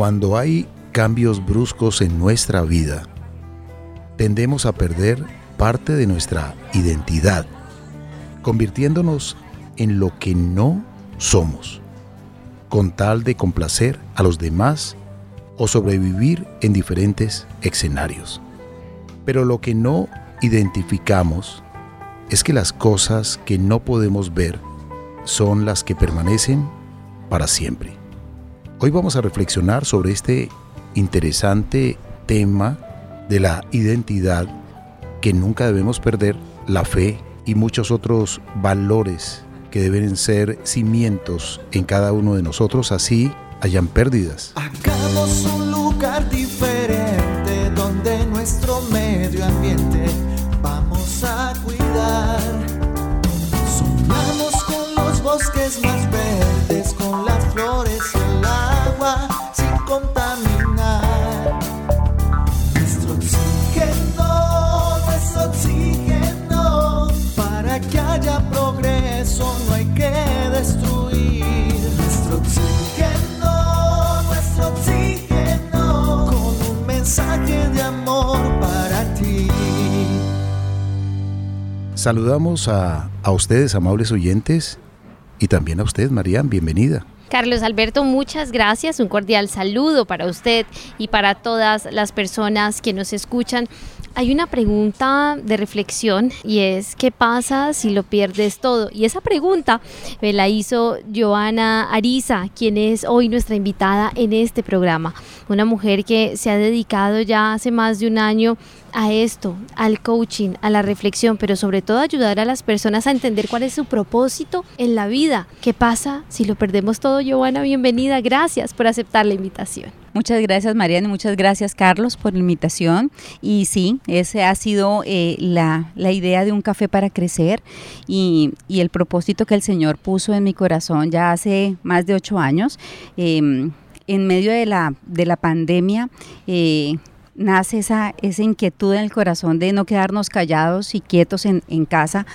Cuando hay cambios bruscos en nuestra vida, tendemos a perder parte de nuestra identidad, convirtiéndonos en lo que no somos, con tal de complacer a los demás o sobrevivir en diferentes escenarios. Pero lo que no identificamos es que las cosas que no podemos ver son las que permanecen para siempre. Hoy vamos a reflexionar sobre este interesante tema de la identidad que nunca debemos perder, la fe y muchos otros valores que deben ser cimientos en cada uno de nosotros, así hayan pérdidas. Hagamos un lugar diferente donde nuestro medio ambiente vamos a cuidar. Soñamos con los bosques más verdes, con las flores no hay que destruir. Nuestro oxígeno, nuestro oxígeno, con un mensaje de amor para ti. Saludamos a, a ustedes, amables oyentes, y también a usted, Marian, bienvenida. Carlos Alberto, muchas gracias. Un cordial saludo para usted y para todas las personas que nos escuchan. Hay una pregunta de reflexión y es, ¿qué pasa si lo pierdes todo? Y esa pregunta me la hizo Joana Ariza, quien es hoy nuestra invitada en este programa. Una mujer que se ha dedicado ya hace más de un año a esto, al coaching, a la reflexión, pero sobre todo ayudar a las personas a entender cuál es su propósito en la vida. ¿Qué pasa si lo perdemos todo, Joana? Bienvenida, gracias por aceptar la invitación. Muchas gracias Mariana y muchas gracias Carlos por la invitación. Y sí, ese ha sido eh, la, la, idea de un café para crecer y, y, el propósito que el Señor puso en mi corazón ya hace más de ocho años. Eh, en medio de la, de la pandemia, eh, nace esa, esa inquietud en el corazón de no quedarnos callados y quietos en, en casa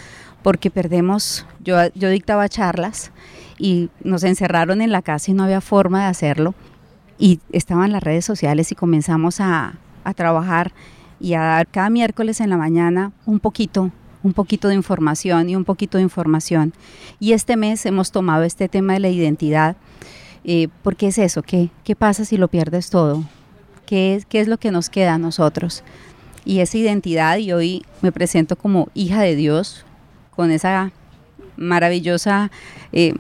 porque perdemos, yo, yo dictaba charlas y nos encerraron en la casa y no había forma de hacerlo y estaban las redes sociales y comenzamos a, a trabajar y a dar cada miércoles en la mañana un poquito, un poquito de información y un poquito de información. Y este mes hemos tomado este tema de la identidad, eh, porque es eso, ¿qué, ¿qué pasa si lo pierdes todo? ¿Qué es, ¿Qué es lo que nos queda a nosotros? Y esa identidad, y hoy me presento como hija de Dios, con esa maravillosa eh,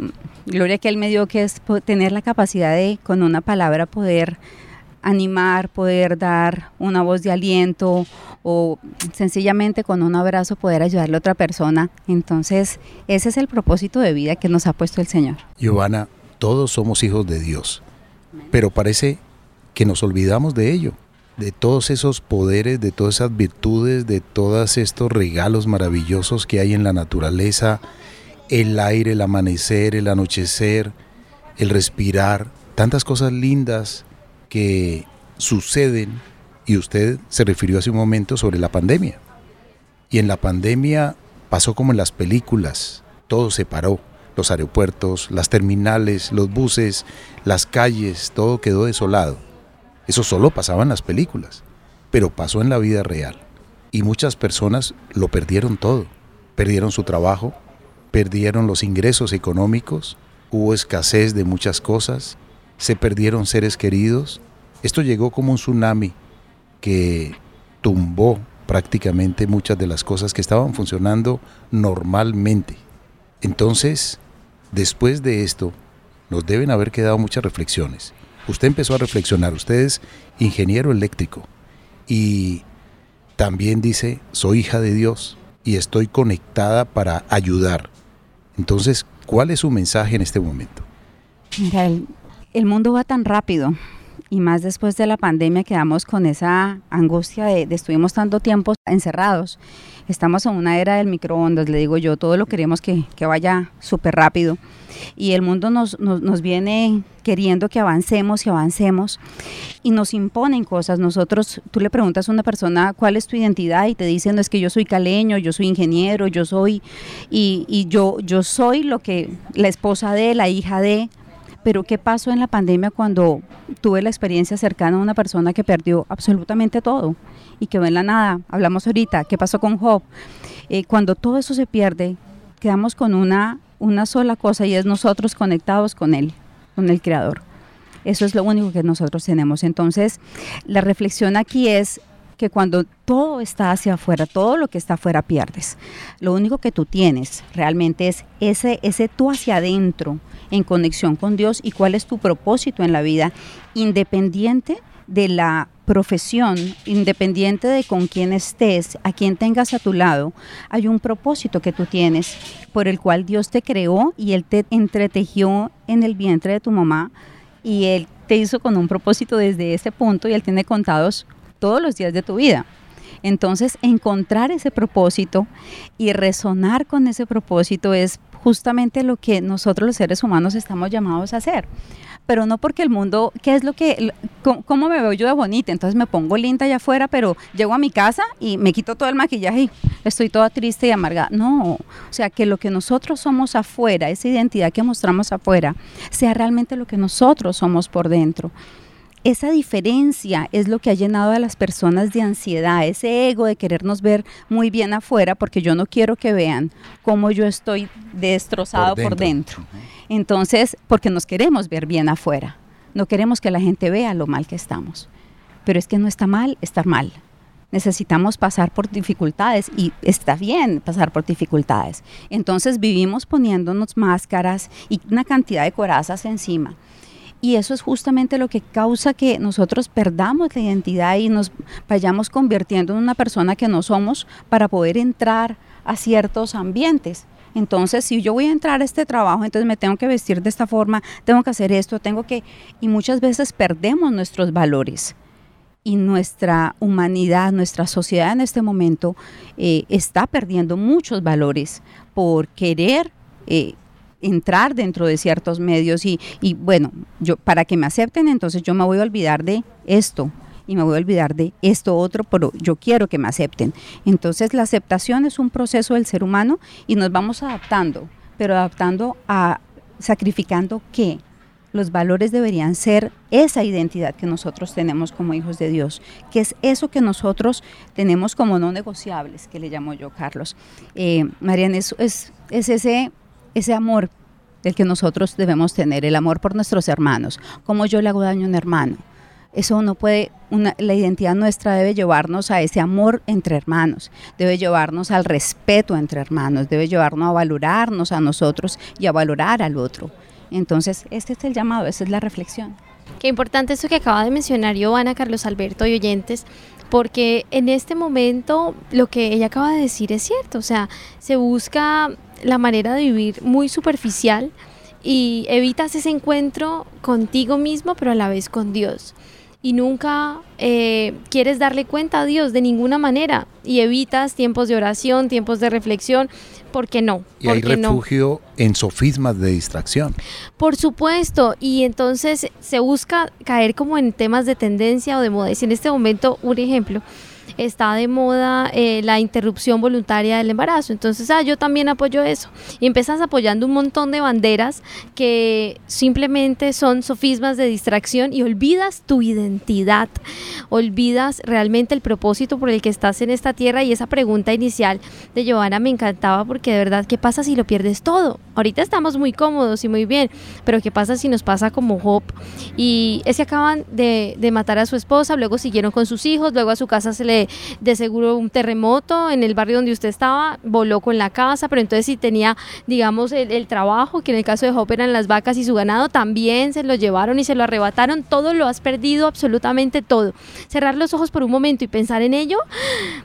gloria que Él me dio, que es tener la capacidad de, con una palabra, poder animar, poder dar una voz de aliento o sencillamente con un abrazo poder ayudarle a otra persona. Entonces, ese es el propósito de vida que nos ha puesto el Señor. Giovanna, todos somos hijos de Dios, pero parece que nos olvidamos de ello, de todos esos poderes, de todas esas virtudes, de todos estos regalos maravillosos que hay en la naturaleza, el aire, el amanecer, el anochecer, el respirar, tantas cosas lindas que suceden y usted se refirió hace un momento sobre la pandemia. Y en la pandemia pasó como en las películas, todo se paró, los aeropuertos, las terminales, los buses, las calles, todo quedó desolado. Eso solo pasaba en las películas, pero pasó en la vida real. Y muchas personas lo perdieron todo. Perdieron su trabajo, perdieron los ingresos económicos, hubo escasez de muchas cosas, se perdieron seres queridos. Esto llegó como un tsunami que tumbó prácticamente muchas de las cosas que estaban funcionando normalmente. Entonces, después de esto, nos deben haber quedado muchas reflexiones. Usted empezó a reflexionar, usted es ingeniero eléctrico y también dice, soy hija de Dios y estoy conectada para ayudar. Entonces, ¿cuál es su mensaje en este momento? Mira, el, el mundo va tan rápido y más después de la pandemia quedamos con esa angustia de, de estuvimos tanto tiempo encerrados. Estamos en una era del microondas, le digo yo, todo lo queremos que, que vaya súper rápido. Y el mundo nos, nos, nos, viene queriendo que avancemos y avancemos y nos imponen cosas. Nosotros, tú le preguntas a una persona cuál es tu identidad y te dicen, no es que yo soy caleño, yo soy ingeniero, yo soy, y, y yo, yo soy lo que la esposa de, la hija de, Pero ¿qué pasó en la pandemia cuando tuve la experiencia cercana a una persona que perdió absolutamente todo y que en la nada? Hablamos ahorita, ¿qué pasó con Job? Eh, cuando todo eso se pierde, quedamos con una, una sola cosa y es nosotros conectados con Él, con el Creador. Eso es lo único que nosotros tenemos. Entonces, la reflexión aquí es que cuando todo está hacia afuera, todo lo que está afuera pierdes. Lo único que tú tienes realmente es ese, ese tú hacia adentro en conexión con Dios y cuál es tu propósito en la vida, independiente de la profesión, independiente de con quién estés, a quién tengas a tu lado, hay un propósito que tú tienes por el cual Dios te creó y Él te entretejió en el vientre de tu mamá y Él te hizo con un propósito desde ese punto y Él tiene contados todos los días de tu vida. Entonces, encontrar ese propósito y resonar con ese propósito es justamente lo que nosotros los seres humanos estamos llamados a hacer. Pero no porque el mundo, ¿qué es lo que, cómo, me veo yo de bonita? Entonces me pongo linda allá afuera, pero llego a mi casa y me quito todo el maquillaje y estoy toda triste y amargada. No, o sea, que lo que nosotros somos afuera, esa identidad que mostramos afuera, sea realmente lo que nosotros somos por dentro esa diferencia es lo que ha llenado a las personas de ansiedad, ese ego de querernos ver muy bien afuera, porque yo no quiero que vean cómo yo estoy destrozado por dentro. Entonces, porque nos queremos ver bien afuera, no queremos que la gente vea lo mal que estamos. Pero es que no está mal estar mal. Necesitamos pasar por dificultades y está bien pasar por dificultades. Entonces vivimos poniéndonos máscaras y una cantidad de corazas encima y eso es justamente lo que causa que nosotros perdamos la identidad y nos vayamos convirtiendo en una persona que no somos para poder entrar a ciertos ambientes. Entonces, si yo voy a entrar a este trabajo, entonces me tengo que vestir de esta forma, tengo que hacer esto, tengo que... Y muchas veces perdemos nuestros valores y nuestra humanidad, nuestra sociedad en este momento eh, está perdiendo muchos valores por querer eh, entrar dentro de ciertos medios y, bueno, yo para que me acepten, entonces yo me voy a olvidar de esto y me voy a olvidar de esto otro, pero yo quiero que me acepten. Entonces la aceptación es un proceso del ser humano y nos vamos adaptando, pero adaptando a sacrificando qué? Los valores deberían ser esa identidad que nosotros tenemos como hijos de Dios, que es eso que nosotros tenemos como no negociables, que le llamo yo, Carlos. Eh, es, es ese ese amor del que nosotros debemos tener, el amor por nuestros hermanos, como yo le hago daño a un hermano. Eso no puede, la identidad nuestra debe llevarnos a ese amor entre hermanos, debe llevarnos al respeto entre hermanos, debe llevarnos a valorarnos a nosotros y a valorar al otro. Entonces, este es el llamado, esa es la reflexión. Qué importante eso que acaba de mencionar Giovanna, Carlos Alberto y oyentes, porque en este momento lo que ella acaba de decir es cierto, o sea, se busca la manera de vivir muy superficial y evitas ese encuentro contigo mismo, pero a la vez con Dios. Y nunca eh, quieres darle cuenta a Dios de ninguna manera y evitas tiempos de oración, tiempos de reflexión, ¿por qué no? Y hay refugio en sofismas de distracción. Por supuesto, y entonces se busca caer como en temas de tendencia o de moda. en este momento, un ejemplo, está de moda eh, la interrupción voluntaria del embarazo. Entonces, ah, yo también apoyo eso. Y empiezas apoyando un montón de banderas que simplemente son sofismas de distracción y olvidas tu identidad, olvidas realmente el propósito por el que estás en esta tierra y esa pregunta inicial de Giovanna me encantaba porque de verdad, ¿qué pasa si lo pierdes todo? Ahorita estamos muy cómodos y muy bien, pero ¿qué pasa si nos pasa como Job? Y es que acaban de, de matar a su esposa, luego siguieron con sus hijos, luego a su casa se le de, seguro un terremoto en el barrio donde usted estaba, voló con la casa, pero entonces si tenía, digamos, el, trabajo, que en el caso de Hop eran las vacas y su ganado, también se lo llevaron y se lo arrebataron, todo lo has perdido, absolutamente todo. Cerrar los ojos por un momento y pensar en ello,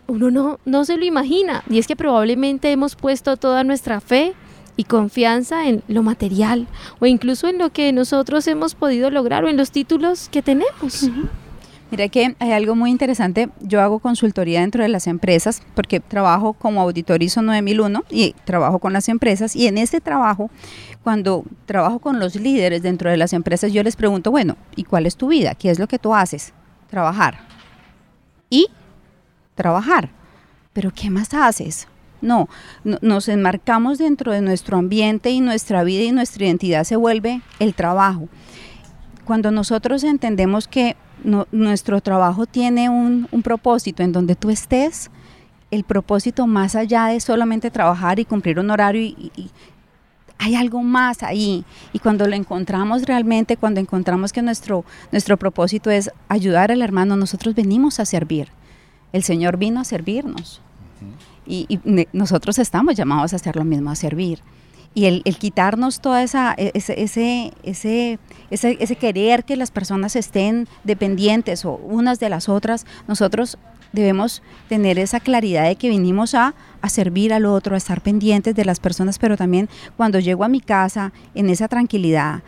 uno no, no se lo imagina. Y es que probablemente hemos puesto toda nuestra fe y confianza en lo material o incluso en lo que nosotros hemos podido lograr o en los títulos que tenemos. Mira que hay algo muy interesante. Yo hago consultoría dentro de las empresas porque trabajo como auditor ISO 9001 y trabajo con las empresas. Y en ese trabajo, cuando trabajo con los líderes dentro de las empresas, yo les pregunto, bueno, ¿y cuál es tu vida? ¿Qué es lo que tú haces? Trabajar. Y trabajar. Pero ¿qué más haces? No, nos enmarcamos dentro de nuestro ambiente y nuestra vida y nuestra identidad se vuelve el trabajo. Cuando nosotros entendemos que nuestro trabajo tiene un, propósito en donde tú estés, el propósito más allá de solamente trabajar y cumplir un horario y, hay algo más ahí. Y cuando lo encontramos realmente, cuando encontramos que nuestro, nuestro propósito es ayudar al hermano, nosotros venimos a servir. El Señor vino a servirnos. y, nosotros estamos llamados a hacer lo mismo, a servir y el, quitarnos toda esa e, ese, ese, ese, ese, querer que las personas estén dependientes o unas de las otras, nosotros debemos tener esa claridad de que vinimos a, a, servir al otro, a estar pendientes de las personas, pero también cuando llego a mi casa en esa tranquilidad,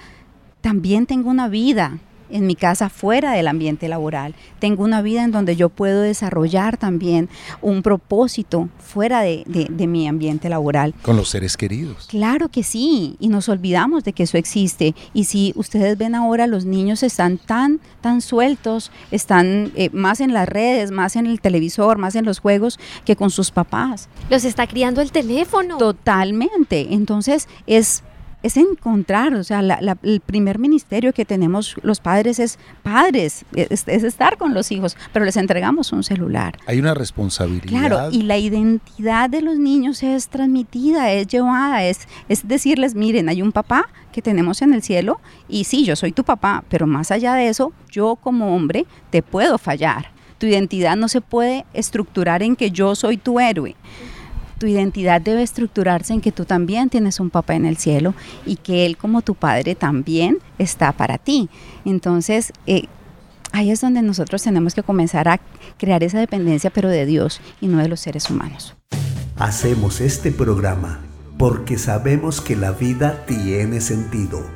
también tengo una vida, en mi casa fuera del ambiente laboral. Tengo una vida en donde yo puedo desarrollar también un propósito fuera de, mi ambiente laboral. Con los seres queridos. Claro que sí, y nos olvidamos de que eso existe. Y si ustedes ven ahora, los niños están tan, tan sueltos, están eh, más en las redes, más en el televisor, más en los juegos que con sus papás. Los está criando el teléfono. Totalmente. Entonces es es encontrar, o sea, el primer ministerio que tenemos los padres es padres, es, estar con los hijos, pero les entregamos un celular. Hay una responsabilidad. Claro, y la identidad de los niños es transmitida, es llevada, es, es decirles, miren, hay un papá que tenemos en el cielo y sí, yo soy tu papá, pero más allá de eso, yo como hombre te puedo fallar. Tu identidad no se puede estructurar en que yo soy tu héroe tu identidad debe estructurarse en que tú también tienes un papá en el cielo y que Él como tu padre también está para ti. Entonces, eh, ahí es donde nosotros tenemos que comenzar a crear esa dependencia, pero de Dios y no de los seres humanos. Hacemos este programa porque sabemos que la vida tiene sentido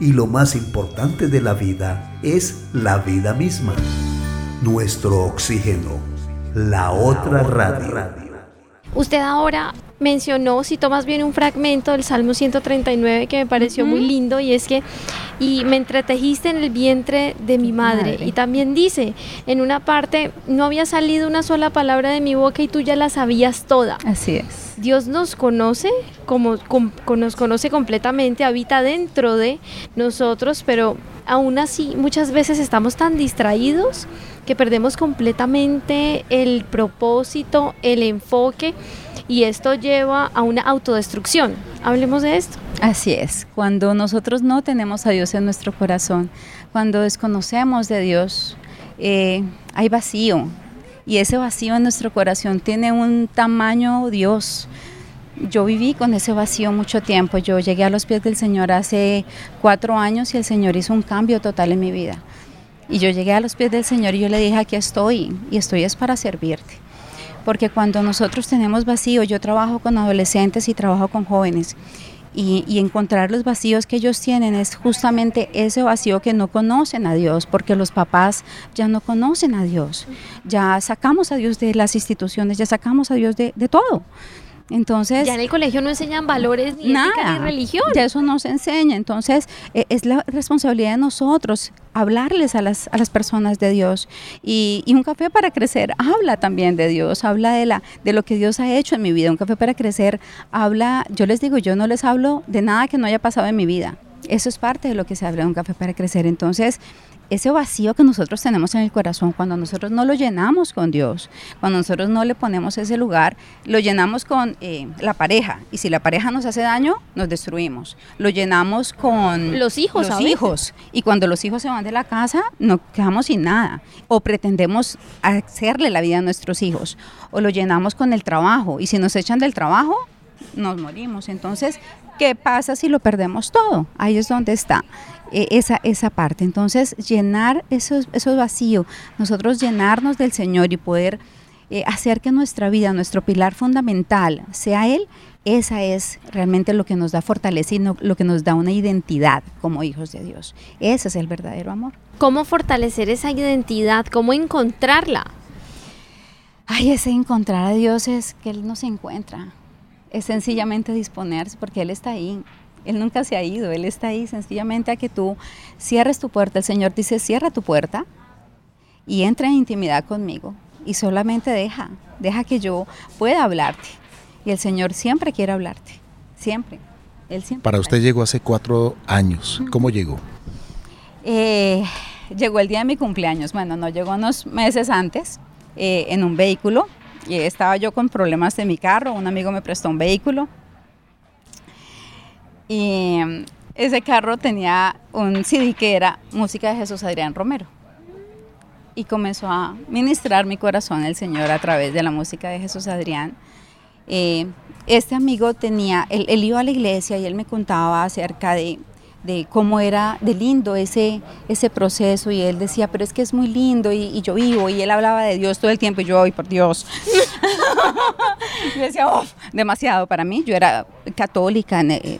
y lo más importante de la vida es la vida misma. Nuestro oxígeno, la otra radio. Usted ahora mencionó, si tomas bien un fragmento del Salmo 139 que me pareció muy lindo y es que, y me entretejiste en el vientre de mi madre. Y también dice, en una parte, no había salido una sola palabra de mi boca y tú ya la sabías toda. Así es. Dios nos conoce, como, nos conoce completamente, habita dentro de nosotros, pero aún así muchas veces estamos tan distraídos que perdemos completamente el propósito, el enfoque y esto lleva a una autodestrucción. Hablemos de esto. Así es, cuando nosotros no tenemos a Dios en nuestro corazón, cuando desconocemos de Dios, eh, hay vacío y ese vacío en nuestro corazón tiene un tamaño Dios. Yo viví con ese vacío mucho tiempo. Yo llegué a los pies del Señor hace cuatro años y el Señor hizo un cambio total en mi vida. Y yo llegué a los pies del Señor y yo le dije, aquí estoy, y estoy es para servirte. Porque cuando nosotros tenemos vacío, yo trabajo con adolescentes y trabajo con jóvenes, y, encontrar los vacíos que ellos tienen es justamente ese vacío que no conocen a Dios, porque los papás ya no conocen a Dios, ya sacamos a Dios de las instituciones, ya sacamos a Dios de, de todo. Entonces, ya en el colegio no enseñan valores ni nada, ni religión. Ya eso no se enseña. Entonces, e, es la responsabilidad de nosotros hablarles a las, a las personas de Dios. Y, y, un café para crecer habla también de Dios, habla de, la, de lo que Dios ha hecho en mi vida. Un café para crecer habla, yo les digo, yo no les hablo de nada que no haya pasado en mi vida. Eso es parte de lo que se habla de un café para crecer. Entonces, ese vacío que nosotros tenemos en el corazón, cuando nosotros no lo llenamos con Dios, cuando nosotros no le ponemos ese lugar, lo llenamos con eh, la pareja. Y si la pareja nos hace daño, nos destruimos. Lo llenamos con los hijos. Los hijos. Y cuando los hijos se van de la casa, nos quedamos sin nada. O pretendemos hacerle la vida a nuestros hijos. O lo llenamos con el trabajo. Y si nos echan del trabajo, nos morimos. Entonces, ¿qué pasa si lo perdemos todo? Ahí es donde está. E, esa, esa parte. Entonces, llenar esos, esos vacíos, nosotros llenarnos del Señor y poder eh, hacer que nuestra vida, nuestro pilar fundamental sea Él, esa es realmente lo que nos da fortaleza y lo que nos da una identidad como hijos de Dios. Ese es el verdadero amor. ¿Cómo fortalecer esa identidad? ¿Cómo encontrarla? Ay, ese encontrar a Dios es que Él nos encuentra. Es sencillamente disponerse porque Él está ahí. Él nunca se ha ido, Él está ahí sencillamente a que tú cierres tu puerta. El Señor dice, cierra tu puerta y entra en intimidad conmigo y solamente deja, deja que yo pueda hablarte. Y el Señor siempre quiere hablarte, siempre. Él siempre Para usted llegó hace cuatro años. ¿Cómo llegó? Eh, llegó el día de mi cumpleaños. Bueno, no llegó unos meses antes eh, en un vehículo. Y estaba yo con problemas de mi carro. Un amigo me prestó un vehículo. Y mm, ese carro tenía un CD que era música de Jesús Adrián Romero. Y comenzó a ministrar mi corazón el Señor a través de la música de Jesús Adrián. Eh, este amigo tenía, él, iba a la iglesia y él me contaba acerca de, de cómo era de lindo ese, ese proceso y él decía, pero es que es muy lindo y, yo vivo y él hablaba de Dios todo el tiempo y yo, ay por Dios. yo decía, oh, demasiado para mí, yo era católica, eh,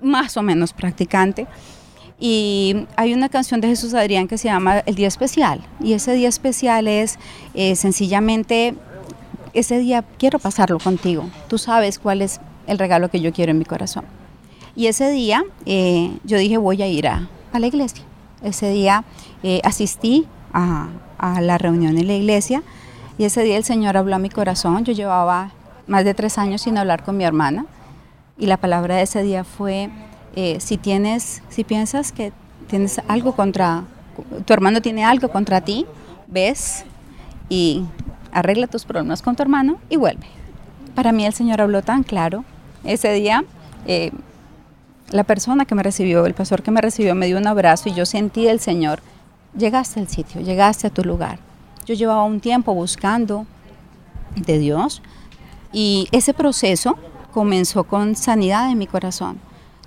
más o menos practicante. Y hay una canción de Jesús Adrián que se llama El Día Especial. Y ese día especial es eh, sencillamente, ese día quiero pasarlo contigo. Tú sabes cuál es el regalo que yo quiero en mi corazón. Y ese día eh, yo dije voy a ir a, la iglesia. Ese día eh, asistí a, a la reunión en la iglesia y ese día el Señor habló a mi corazón. Yo llevaba más de tres años sin hablar con mi hermana y la palabra de ese día fue, eh, si tienes, si piensas que tienes algo contra, tu hermano tiene algo contra ti, ves y arregla tus problemas con tu hermano y vuelve. Para mí el Señor habló tan claro. Ese día eh, la persona que me recibió, el pastor que me recibió, me dio un abrazo y yo sentí del Señor, llegaste al sitio, llegaste a tu lugar. Yo llevaba un tiempo buscando de Dios y ese proceso comenzó con sanidad en mi corazón,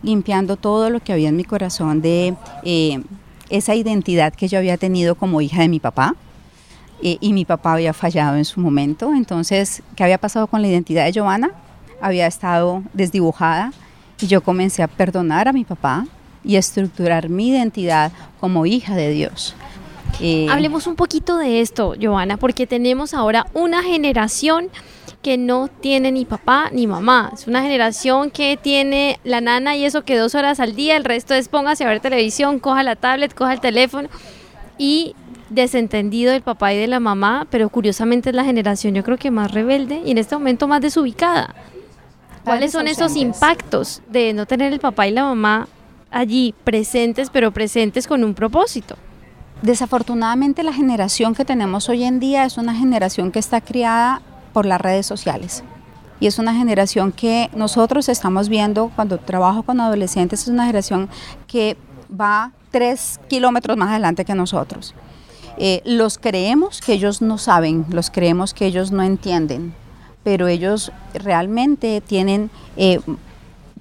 limpiando todo lo que había en mi corazón de eh, esa identidad que yo había tenido como hija de mi papá. Eh, y mi papá había fallado en su momento. Entonces, ¿qué había pasado con la identidad de Giovanna? Había estado desdibujada y yo comencé a perdonar a mi papá y a estructurar mi identidad como hija de Dios. Eh, Hablemos un poquito de esto, Giovanna, porque tenemos ahora una generación que no tiene ni papá ni mamá. Es una generación que tiene la nana y eso que dos horas al día, el resto es póngase a ver televisión, coja la tablet, coja el teléfono y desentendido del papá y de la mamá, pero curiosamente es la generación yo creo que más rebelde y en este momento más desubicada. ¿Cuáles son esos impactos de no tener el papá y la mamá allí presentes, pero presentes con un propósito? Desafortunadamente la generación que tenemos hoy en día es una generación que está criada por las redes sociales. Y es una generación que nosotros estamos viendo cuando trabajo con adolescentes, es una generación que va tres kilómetros más adelante que nosotros. Eh, los creemos que ellos no saben, los creemos que ellos no entienden, pero ellos realmente tienen, eh,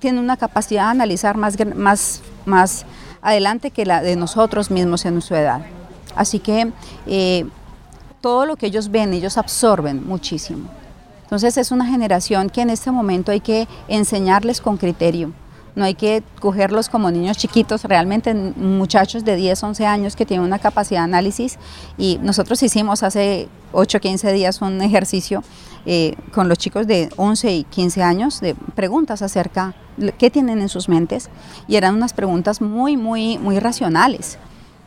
tienen una capacidad de analizar más, más, más adelante que la de nosotros mismos en su edad. Así que eh, todo lo que ellos ven, ellos absorben muchísimo. Entonces es una generación que en este momento hay que enseñarles con criterio. No hay que cogerlos como niños chiquitos, realmente muchachos de 10, 11 años que tienen una capacidad de análisis. Y nosotros hicimos hace 8, 15 días un ejercicio eh, con los chicos de 11 y 15 años de preguntas acerca de qué tienen en sus mentes. Y eran unas preguntas muy, muy, muy racionales.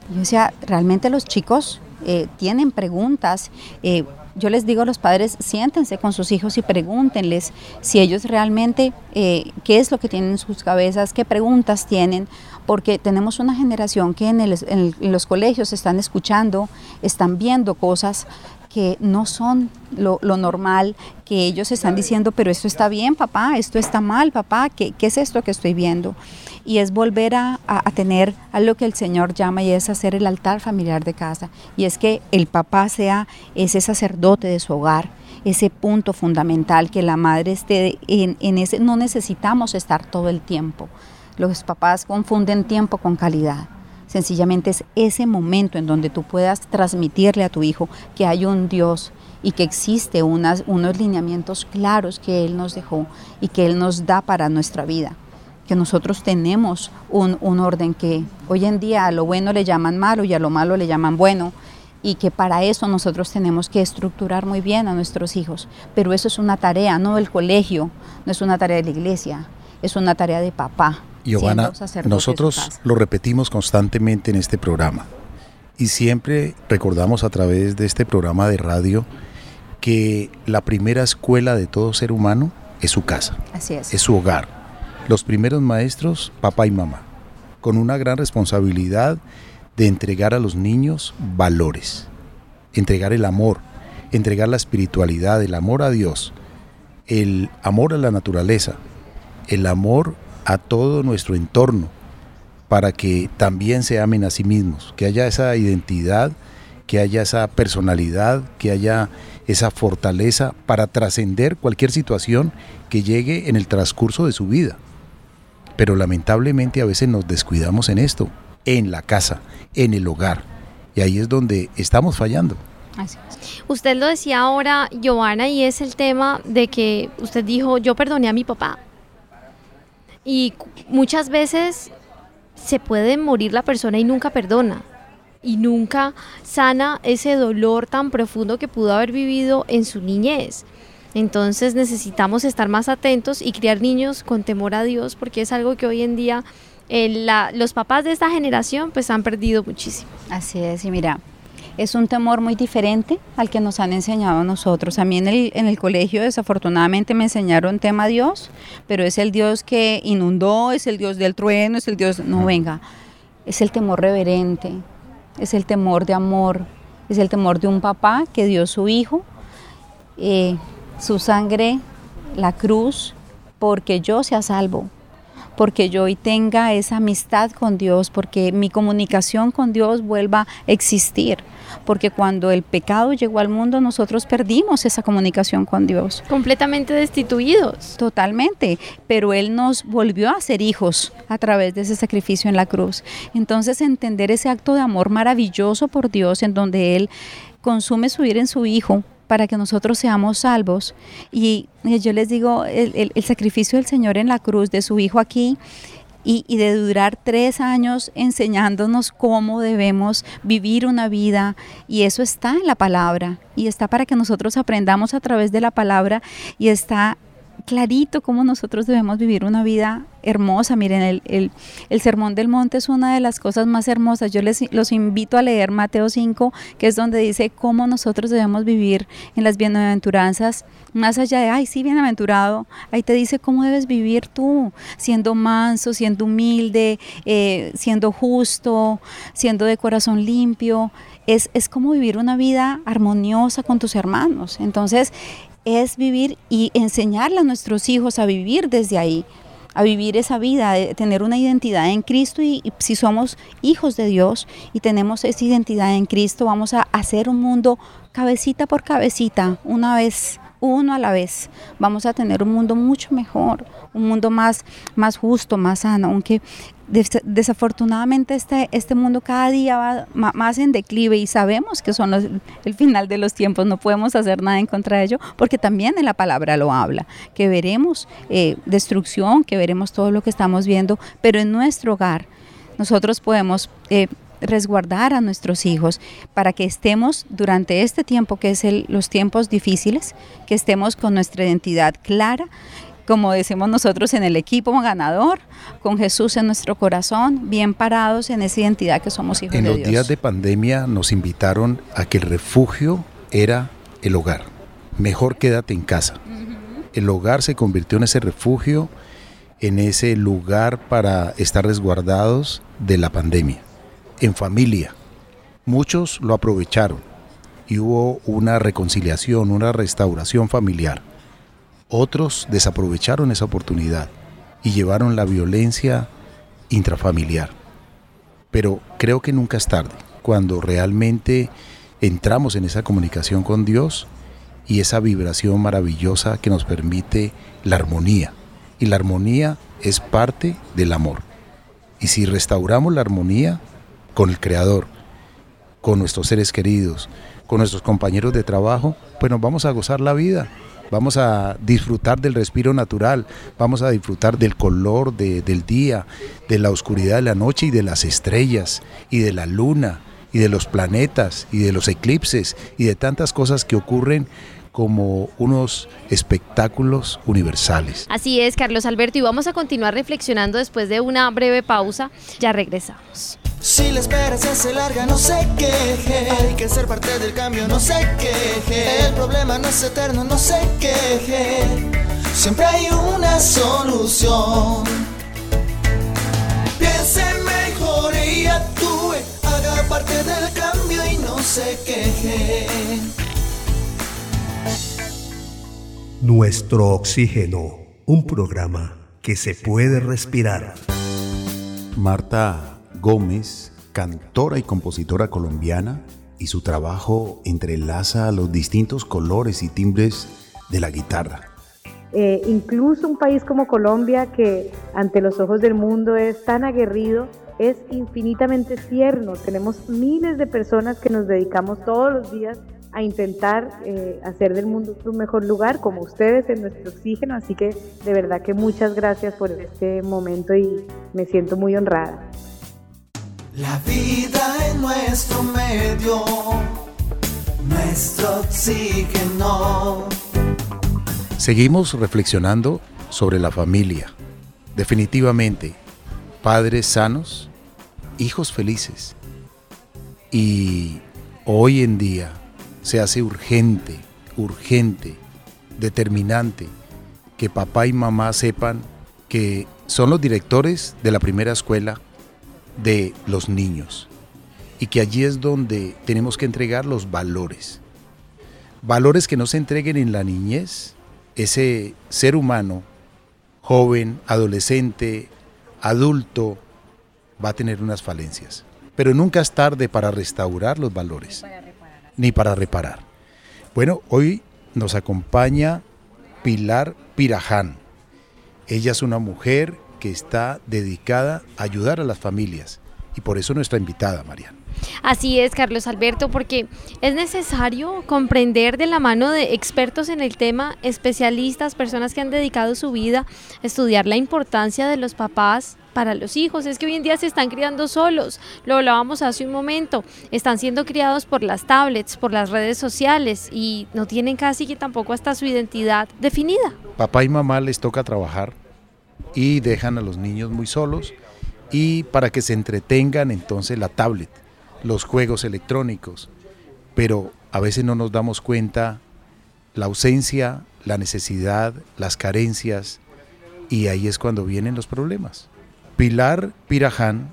Yo decía, realmente los chicos eh, tienen preguntas, eh, yo les digo a los padres, siéntense con sus hijos y pregúntenles si ellos realmente, eh, qué es lo que tienen en sus cabezas, qué preguntas tienen, porque tenemos una generación que en, en los colegios están escuchando, están viendo cosas que no son lo, normal, que ellos están diciendo, pero esto está bien, papá, esto está mal, papá, ¿qué, qué es esto que estoy viendo? Y es volver a, a, tener a lo que el Señor llama y es hacer el altar familiar de casa. Y es que el papá sea ese sacerdote de su hogar, ese punto fundamental, que la madre esté en, en ese, no necesitamos estar todo el tiempo. Los papás confunden tiempo con calidad. Sencillamente es ese momento en donde tú puedas transmitirle a tu hijo que hay un Dios y que existe unas, unos lineamientos claros que Él nos dejó y que Él nos da para nuestra vida. Que nosotros tenemos un, un orden que hoy en día a lo bueno le llaman malo y a lo malo le llaman bueno y que para eso nosotros tenemos que estructurar muy bien a nuestros hijos. Pero eso es una tarea, no del colegio, no es una tarea de la iglesia, es una tarea de papá, Giovanna, nosotros lo repetimos constantemente en este programa y siempre recordamos a través de este programa de radio que la primera escuela de todo ser humano es su casa. Así es. Es su hogar. Los primeros maestros, papá y mamá, con una gran responsabilidad de entregar a los niños valores, entregar el amor, entregar la espiritualidad, el amor a Dios, el amor a la naturaleza, el amor a todo nuestro entorno, para que también se amen a sí mismos, que haya esa identidad, que haya esa personalidad, que haya esa fortaleza para trascender cualquier situación que llegue en el transcurso de su vida. Pero lamentablemente a veces nos descuidamos en esto, en la casa, en el hogar. Y ahí es donde estamos fallando. Usted lo decía ahora, Giovanna, y es el tema de que usted dijo, yo perdoné a mi papá. Y muchas veces se puede morir la persona y nunca perdona. Y nunca sana ese dolor tan profundo que pudo haber vivido en su niñez. Entonces necesitamos estar más atentos y criar niños con temor a Dios porque es algo que hoy en día eh, los papás de esta generación pues han perdido muchísimo. Así es, y mira, es un temor muy diferente al que nos han enseñado a nosotros. A mí en el, en el colegio desafortunadamente me enseñaron tema Dios, pero es el Dios que inundó, es el Dios del trueno, es el Dios... No, venga, es el temor reverente, es el temor de amor, es el temor de un papá que dio su hijo, eh, su sangre, la cruz, porque yo sea salvo porque yo hoy tenga esa amistad con Dios, porque mi comunicación con Dios vuelva a existir porque cuando el pecado llegó al mundo nosotros perdimos esa comunicación con Dios. Completamente destituidos. Totalmente, pero Él nos volvió a ser hijos a través de ese sacrificio en la cruz. Entonces entender ese acto de amor maravilloso por Dios en donde Él consume su vida en su Hijo para que nosotros seamos salvos. Y yo les digo, el, el sacrificio del Señor en la cruz de su Hijo aquí y, de durar tres años enseñándonos cómo debemos vivir una vida. Y eso está en la palabra y está para que nosotros aprendamos a través de la palabra y está clarito cómo nosotros debemos vivir una vida hermosa. Miren, el, el, Sermón del Monte es una de las cosas más hermosas. Yo les los invito a leer Mateo 5, que es donde dice cómo nosotros debemos vivir en las bienaventuranzas, más allá de, ay, sí, bienaventurado, ahí te dice cómo debes vivir tú, siendo manso, siendo humilde, eh, siendo justo, siendo de corazón limpio. Es, es como vivir una vida armoniosa con tus hermanos. Entonces, es vivir y enseñarle a nuestros hijos a vivir desde ahí, a vivir esa vida, de tener una identidad en Cristo y, si somos hijos de Dios y tenemos esa identidad en Cristo, vamos a hacer un mundo cabecita por cabecita, una vez uno a la vez. Vamos a tener un mundo mucho mejor, un mundo más, más justo, más sano, aunque desafortunadamente este, este mundo cada día va más en declive y sabemos que son el final de los tiempos, no podemos hacer nada en contra de ello, porque también en la palabra lo habla, que veremos eh, destrucción, que veremos todo lo que estamos viendo, pero en nuestro hogar nosotros podemos... Eh, resguardar a nuestros hijos para que estemos durante este tiempo que es los tiempos difíciles, que estemos con nuestra identidad clara, como decimos nosotros en el equipo ganador, con Jesús en nuestro corazón, bien parados en esa identidad que somos hijos de Dios. En los días de pandemia nos invitaron a que el refugio era el hogar. Mejor quédate en casa. El hogar se convirtió en ese refugio, en ese lugar para estar resguardados de la pandemia en familia. Muchos lo aprovecharon y hubo una reconciliación, una restauración familiar. Otros desaprovecharon esa oportunidad y llevaron la violencia intrafamiliar. Pero creo que nunca es tarde, cuando realmente entramos en esa comunicación con Dios y esa vibración maravillosa que nos permite la armonía. Y la armonía es parte del amor. Y si restauramos la armonía, con el Creador, con nuestros seres queridos, con nuestros compañeros de trabajo, pues nos vamos a gozar la vida. Vamos a disfrutar del respiro natural, vamos a disfrutar del color del día, de la oscuridad de la noche y de las estrellas y de la luna y de los planetas y de los eclipses y de tantas cosas que ocurren como unos espectáculos universales. Así es, Carlos Alberto, y vamos a continuar reflexionando después de una breve pausa. Ya regresamos. Si la espera se hace larga, no se queje. Hay que ser parte del cambio, no se queje. El problema no es eterno, no se queje. siempre hay una solución. Piense mejor y actúe, haga parte del cambio y no se queje. Nuestro oxígeno, un programa que se puede respirar. Marta Gómez, cantora y compositora colombiana, y su trabajo entrelaza los distintos colores y timbres de la guitarra. Eh, incluso un país como Colombia, que ante los ojos del mundo es tan aguerrido, es infinitamente tierno. Tenemos miles de personas que nos dedicamos todos los días a intentar eh, hacer del mundo un mejor lugar, como ustedes en nuestro oxígeno. Así que de verdad que muchas gracias por este momento y me siento muy honrada. La vida en nuestro medio, nuestro oxígeno. Seguimos reflexionando sobre la familia. Definitivamente, padres sanos, hijos felices. Y hoy en día se hace urgente, urgente, determinante que papá y mamá sepan que son los directores de la primera escuela de los niños y que allí es donde tenemos que entregar los valores. Valores que no se entreguen en la niñez, ese ser humano, joven, adolescente, adulto, va a tener unas falencias. Pero nunca es tarde para restaurar los valores, ni para reparar. Bueno, hoy nos acompaña Pilar Piraján. Ella es una mujer que está dedicada a ayudar a las familias y por eso nuestra invitada, Mariana. Así es, Carlos Alberto, porque es necesario comprender de la mano de expertos en el tema, especialistas, personas que han dedicado su vida a estudiar la importancia de los papás para los hijos. Es que hoy en día se están criando solos, lo hablábamos hace un momento, están siendo criados por las tablets, por las redes sociales y no tienen casi que tampoco hasta su identidad definida. Papá y mamá les toca trabajar y dejan a los niños muy solos y para que se entretengan entonces la tablet, los juegos electrónicos. Pero a veces no nos damos cuenta la ausencia, la necesidad, las carencias y ahí es cuando vienen los problemas. Pilar Piraján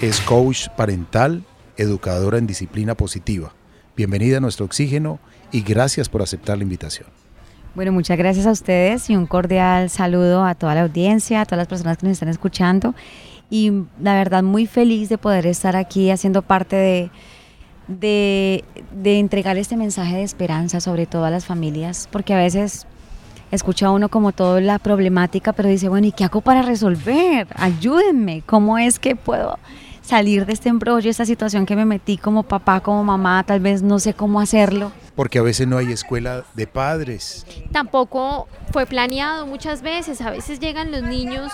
es coach parental, educadora en disciplina positiva. Bienvenida a nuestro oxígeno y gracias por aceptar la invitación. Bueno, muchas gracias a ustedes y un cordial saludo a toda la audiencia, a todas las personas que nos están escuchando. Y la verdad, muy feliz de poder estar aquí haciendo parte de, de, de entregar este mensaje de esperanza, sobre todo a las familias, porque a veces escucha uno como toda la problemática, pero dice, bueno, ¿y qué hago para resolver? Ayúdenme, ¿cómo es que puedo salir de este embrollo, esta situación que me metí como papá, como mamá, tal vez no sé cómo hacerlo? Porque a veces no hay escuela de padres. Tampoco fue planeado muchas veces, a veces llegan los niños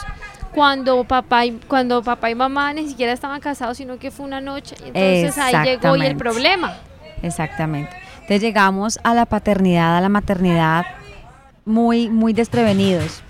cuando papá y cuando papá y mamá ni siquiera estaban casados, sino que fue una noche. Entonces ahí llegó y el problema. Exactamente. Entonces llegamos a la paternidad, a la maternidad muy muy desprevenidos.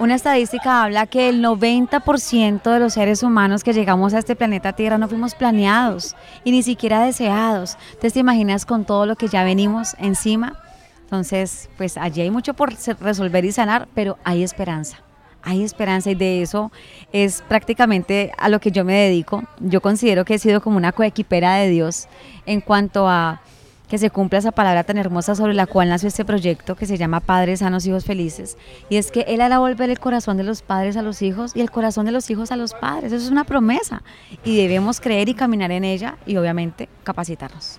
Una estadística habla que el 90% de los seres humanos que llegamos a este planeta Tierra no fuimos planeados y ni siquiera deseados. Entonces te imaginas con todo lo que ya venimos encima. Entonces, pues allí hay mucho por resolver y sanar, pero hay esperanza. Hay esperanza y de eso es prácticamente a lo que yo me dedico. Yo considero que he sido como una coequipera de Dios en cuanto a que se cumpla esa palabra tan hermosa sobre la cual nació este proyecto que se llama Padres Sanos, Hijos Felices. Y es que Él hará volver el corazón de los padres a los hijos y el corazón de los hijos a los padres. Eso es una promesa y debemos creer y caminar en ella y obviamente capacitarnos.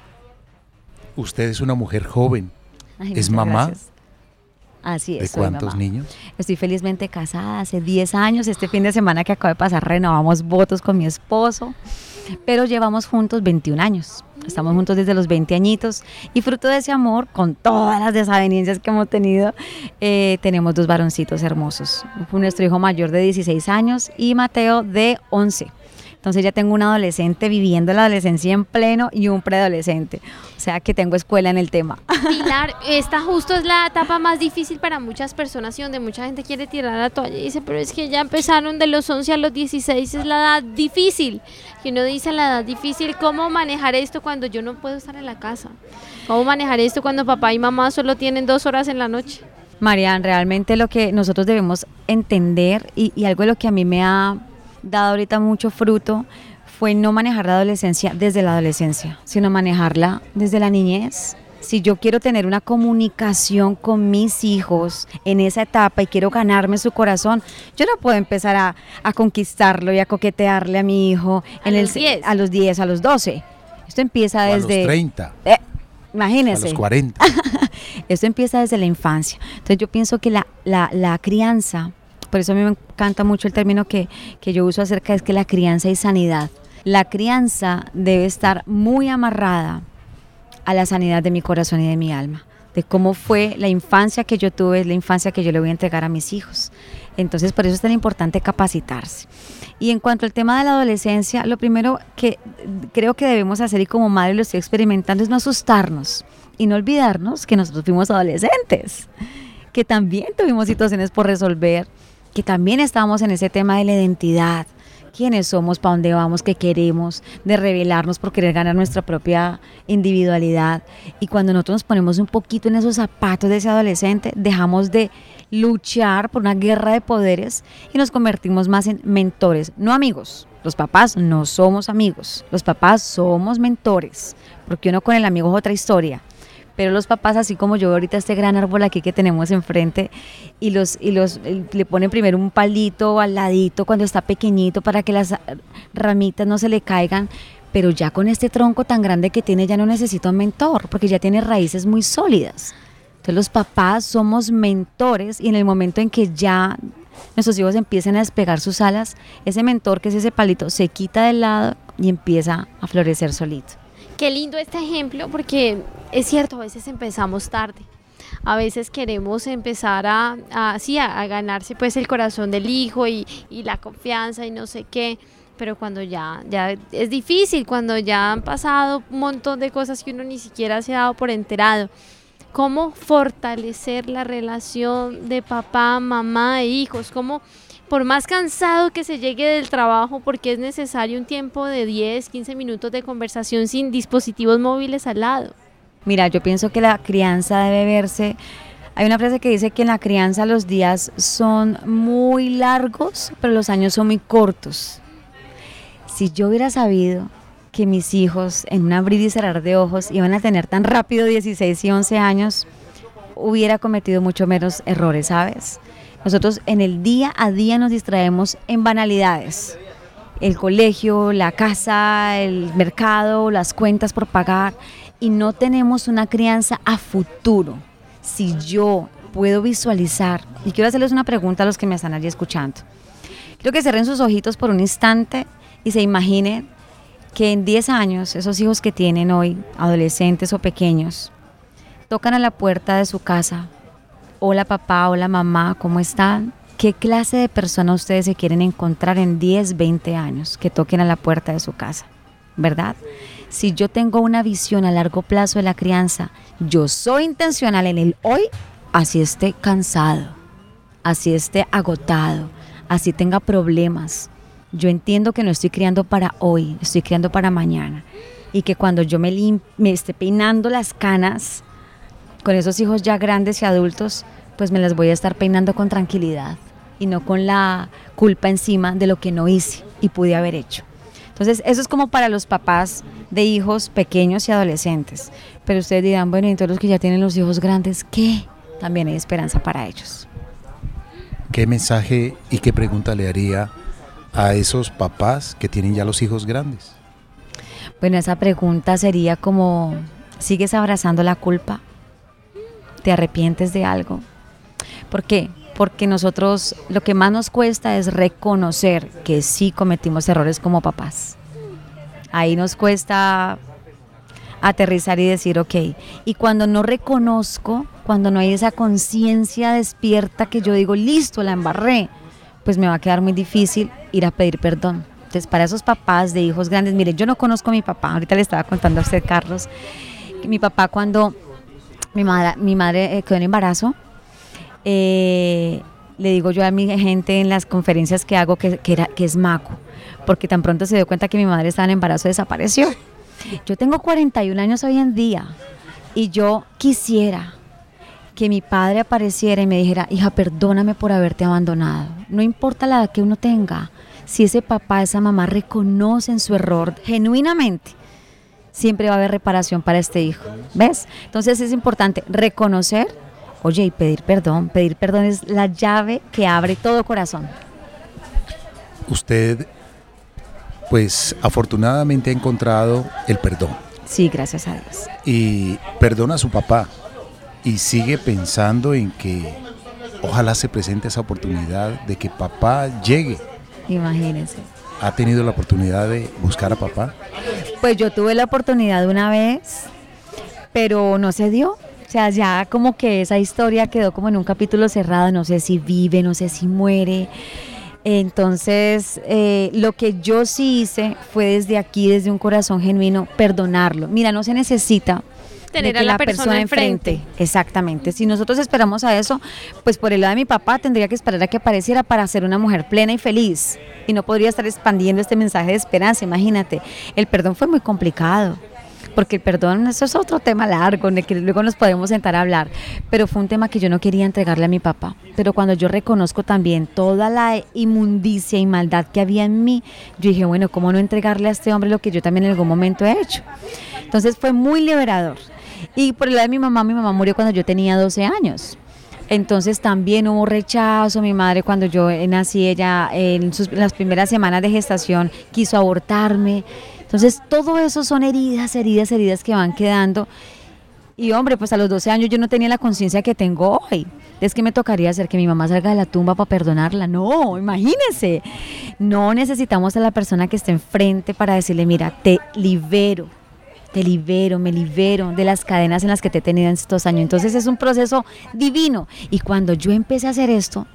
Usted es una mujer joven. ¿Es mamá? Así es. ¿De cuántos niños? Estoy felizmente casada hace 10 años. Este fin de semana que acabo de pasar renovamos votos con mi esposo pero llevamos juntos 21 años. Estamos juntos desde los 20 añitos y fruto de ese amor, con todas las desavenencias que hemos tenido, eh, tenemos dos varoncitos hermosos. Nuestro hijo mayor de 16 años y Mateo de 11. Entonces ya tengo un adolescente viviendo la adolescencia en pleno y un preadolescente. O sea que tengo escuela en el tema. Pilar, esta justo es la etapa más difícil para muchas personas y donde mucha gente quiere tirar la toalla y dice, pero es que ya empezaron de los 11 a los 16, es la edad difícil. Que uno dice la edad difícil, ¿cómo manejar esto cuando yo no puedo estar en la casa? ¿Cómo manejar esto cuando papá y mamá solo tienen dos horas en la noche? Marian, realmente lo que nosotros debemos entender y, y algo de lo que a mí me ha dado ahorita mucho fruto fue no manejar la adolescencia desde la adolescencia, sino manejarla desde la niñez. Si yo quiero tener una comunicación con mis hijos en esa etapa y quiero ganarme su corazón, yo no puedo empezar a, a conquistarlo y a coquetearle a mi hijo A en los el, 10. a los 10, a los 12. Esto empieza O a desde... los 30, Eh, a imagínese. los 40. Esto empieza desde la infancia. Entonces yo pienso que la, la- la crianza, por eso a mí me encanta mucho el término que, que yo uso acerca es que la crianza y sanidad. La crianza debe estar muy amarrada a la sanidad de mi corazón y de mi alma, de cómo fue la infancia que yo tuve, la infancia que yo le voy a entregar a mis hijos. Entonces, por eso es tan importante capacitarse. Y en cuanto al tema de la adolescencia, lo primero que creo que debemos hacer, y como madre lo estoy experimentando, es no asustarnos y no olvidarnos que nosotros fuimos adolescentes, que también tuvimos situaciones por resolver, que también estábamos en ese tema de la identidad, quiénes somos, para dónde vamos, qué queremos, de revelarnos por querer ganar nuestra propia individualidad. Y cuando nosotros nos ponemos un poquito en esos zapatos de ese adolescente, dejamos de luchar por una guerra de poderes y nos convertimos más en mentores, no amigos. Los papás no somos amigos, los papás somos mentores, porque uno con el amigo es otra historia. Pero los papás, así como yo ahorita este gran árbol aquí que tenemos enfrente, y los, y los le ponen primero un palito al ladito cuando está pequeñito para que las ramitas no se le caigan. Pero ya con este tronco tan grande que tiene, ya no necesita un mentor, porque ya tiene raíces muy sólidas. Entonces los papás somos mentores y en el momento en que ya nuestros hijos empiecen a despegar sus alas, ese mentor que es ese palito se quita del lado y empieza a florecer solito. Qué lindo este ejemplo porque es cierto, a veces empezamos tarde. A veces queremos empezar a, a, sí, a, ganarse pues el corazón del hijo y, y la confianza y no sé qué. Pero cuando ya, ya es difícil, cuando ya han pasado un montón de cosas que uno ni siquiera se ha dado por enterado. ¿Cómo fortalecer la relación de papá, mamá e hijos? ¿Cómo, por más cansado que se llegue del trabajo, porque es necesario un tiempo de 10, 15 minutos de conversación sin dispositivos móviles al lado? Mira, yo pienso que la crianza debe verse. Hay una frase que dice que en la crianza los días son muy largos, pero los años son muy cortos. Si yo hubiera sabido que mis hijos en un abrir y cerrar de ojos iban a tener tan rápido 16 y 11 años, hubiera cometido mucho menos errores, ¿sabes? Nosotros en el día a día nos distraemos en banalidades. El colegio, la casa, el mercado, las cuentas por pagar y no tenemos una crianza a futuro. Si yo puedo visualizar, y quiero hacerles una pregunta a los que me están allí escuchando. Quiero que cierren sus ojitos por un instante y se imaginen que en 10 años esos hijos que tienen hoy, adolescentes o pequeños, tocan a la puerta de su casa. Hola papá, hola mamá, ¿cómo están? ¿Qué clase de persona ustedes se quieren encontrar en 10, 20 años que toquen a la puerta de su casa? ¿Verdad? Si yo tengo una visión a largo plazo de la crianza, yo soy intencional en el hoy, así esté cansado, así esté agotado, así tenga problemas. Yo entiendo que no estoy criando para hoy, estoy criando para mañana. Y que cuando yo me, me esté peinando las canas con esos hijos ya grandes y adultos, pues me las voy a estar peinando con tranquilidad y no con la culpa encima de lo que no hice y pude haber hecho. Entonces, eso es como para los papás de hijos pequeños y adolescentes. Pero ustedes dirán, bueno, y entonces los que ya tienen los hijos grandes, ¿qué? También hay esperanza para ellos. ¿Qué mensaje y qué pregunta le haría a esos papás que tienen ya los hijos grandes? Bueno, esa pregunta sería como, ¿sigues abrazando la culpa? ¿Te arrepientes de algo? ¿Por qué? Porque nosotros lo que más nos cuesta es reconocer que sí cometimos errores como papás. Ahí nos cuesta aterrizar y decir, ok. Y cuando no reconozco, cuando no hay esa conciencia despierta que yo digo, listo, la embarré, pues me va a quedar muy difícil ir a pedir perdón. Entonces, para esos papás de hijos grandes, mire, yo no conozco a mi papá, ahorita le estaba contando a usted, Carlos, que mi papá cuando mi madre, mi madre eh, quedó en embarazo, eh, le digo yo a mi gente en las conferencias que hago que, era, que es maco, porque tan pronto se dio cuenta que mi madre estaba en embarazo, desapareció. Yo tengo 41 años hoy en día y yo quisiera que mi padre apareciera y me dijera, hija, perdóname por haberte abandonado. No importa la edad que uno tenga, si ese papá, esa mamá reconocen su error genuinamente, siempre va a haber reparación para este hijo. ¿Ves? Entonces es importante reconocer, oye, y pedir perdón. Pedir perdón es la llave que abre todo corazón. Usted, pues afortunadamente ha encontrado el perdón. Sí, gracias a Dios. Y perdona a su papá y sigue pensando en que ojalá se presente esa oportunidad de que papá llegue. Imagínense. ¿Ha tenido la oportunidad de buscar a papá? Pues yo tuve la oportunidad una vez, pero no se dio. O sea, ya como que esa historia quedó como en un capítulo cerrado, no sé si vive, no sé si muere. Entonces, eh, lo que yo sí hice fue desde aquí, desde un corazón genuino, perdonarlo. Mira, no se necesita tener a la, persona, enfrente. Exactamente. Si nosotros esperamos a eso, pues por el lado de mi papá tendría que esperar a que apareciera para ser una mujer plena y feliz. Y no podría estar expandiendo este mensaje de esperanza, imagínate. El perdón fue muy complicado porque el perdón, eso es otro tema largo, de que luego nos podemos sentar a hablar, pero fue un tema que yo no quería entregarle a mi papá. Pero cuando yo reconozco también toda la inmundicia y maldad que había en mí, yo dije, bueno, ¿cómo no entregarle a este hombre lo que yo también en algún momento he hecho? Entonces fue muy liberador. Y por el lado de mi mamá, mi mamá murió cuando yo tenía 12 años. Entonces también hubo rechazo. Mi madre cuando yo nací, ella en las primeras semanas de gestación quiso abortarme. Entonces todo eso son heridas, heridas, heridas que van quedando. Y hombre, pues a los 12 años yo no tenía la conciencia que tengo hoy. Es que me tocaría hacer que mi mamá salga de la tumba para perdonarla. No, imagínense. No necesitamos a la persona que esté enfrente para decirle, mira, te libero te libero, me libero de las cadenas en las que te he tenido en estos años. Entonces es un proceso divino. Y cuando yo empecé a hacer esto,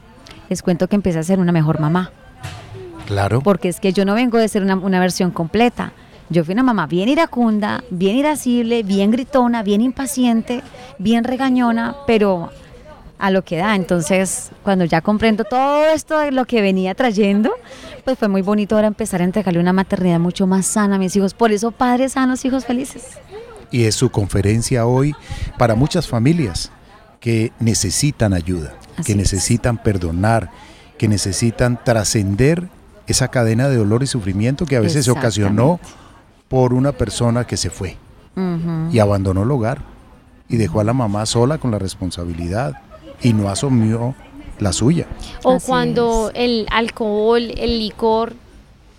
les cuento que empecé a ser una mejor mamá. Claro. Porque es que yo no vengo de ser una, una versión completa. Yo fui una mamá bien iracunda, bien irascible, bien gritona, bien impaciente, bien regañona, pero a lo que da. Entonces, cuando ya comprendo todo esto de lo que venía trayendo, pues fue muy bonito ahora empezar a entregarle una maternidad mucho más sana a mis hijos. Por eso, padres sanos, hijos felices. Y es su conferencia hoy para muchas familias que necesitan ayuda, que necesitan perdonar, que necesitan trascender esa cadena de dolor y sufrimiento que a veces se ocasionó por una persona que se fue y abandonó el hogar y dejó a la mamá sola con la responsabilidad y no asumió la suya. O cuando el alcohol, el licor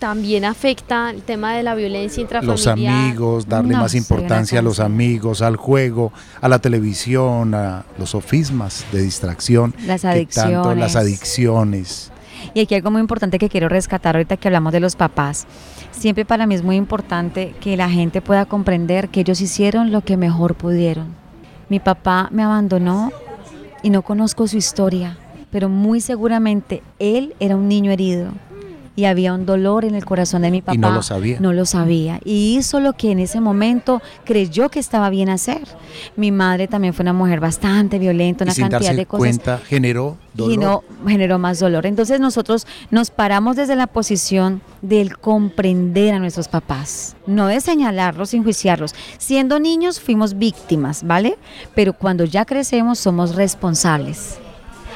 también afecta el tema de la violencia intrafamiliar. Los amigos, darle más importancia a los amigos, al juego, a la televisión, a los sofismas de distracción. Las adicciones. las adicciones. Y aquí hay algo muy importante que quiero rescatar ahorita que hablamos de los papás. Siempre para mí es muy importante que la gente pueda comprender que ellos hicieron lo que mejor pudieron. Mi papá me abandonó y no conozco su historia, pero muy seguramente él era un niño herido y había un dolor en el corazón de mi papá. Y no lo sabía. No lo sabía. Y hizo lo que en ese momento creyó que estaba bien hacer. Mi madre también fue una mujer bastante violenta, una cantidad de cosas. cuenta, generó dolor. Y no generó más dolor. Entonces nosotros nos paramos desde la posición del comprender a nuestros papás, no de señalarlos, sin enjuiciarlos. Siendo niños fuimos víctimas, ¿vale? Pero cuando ya crecemos somos responsables.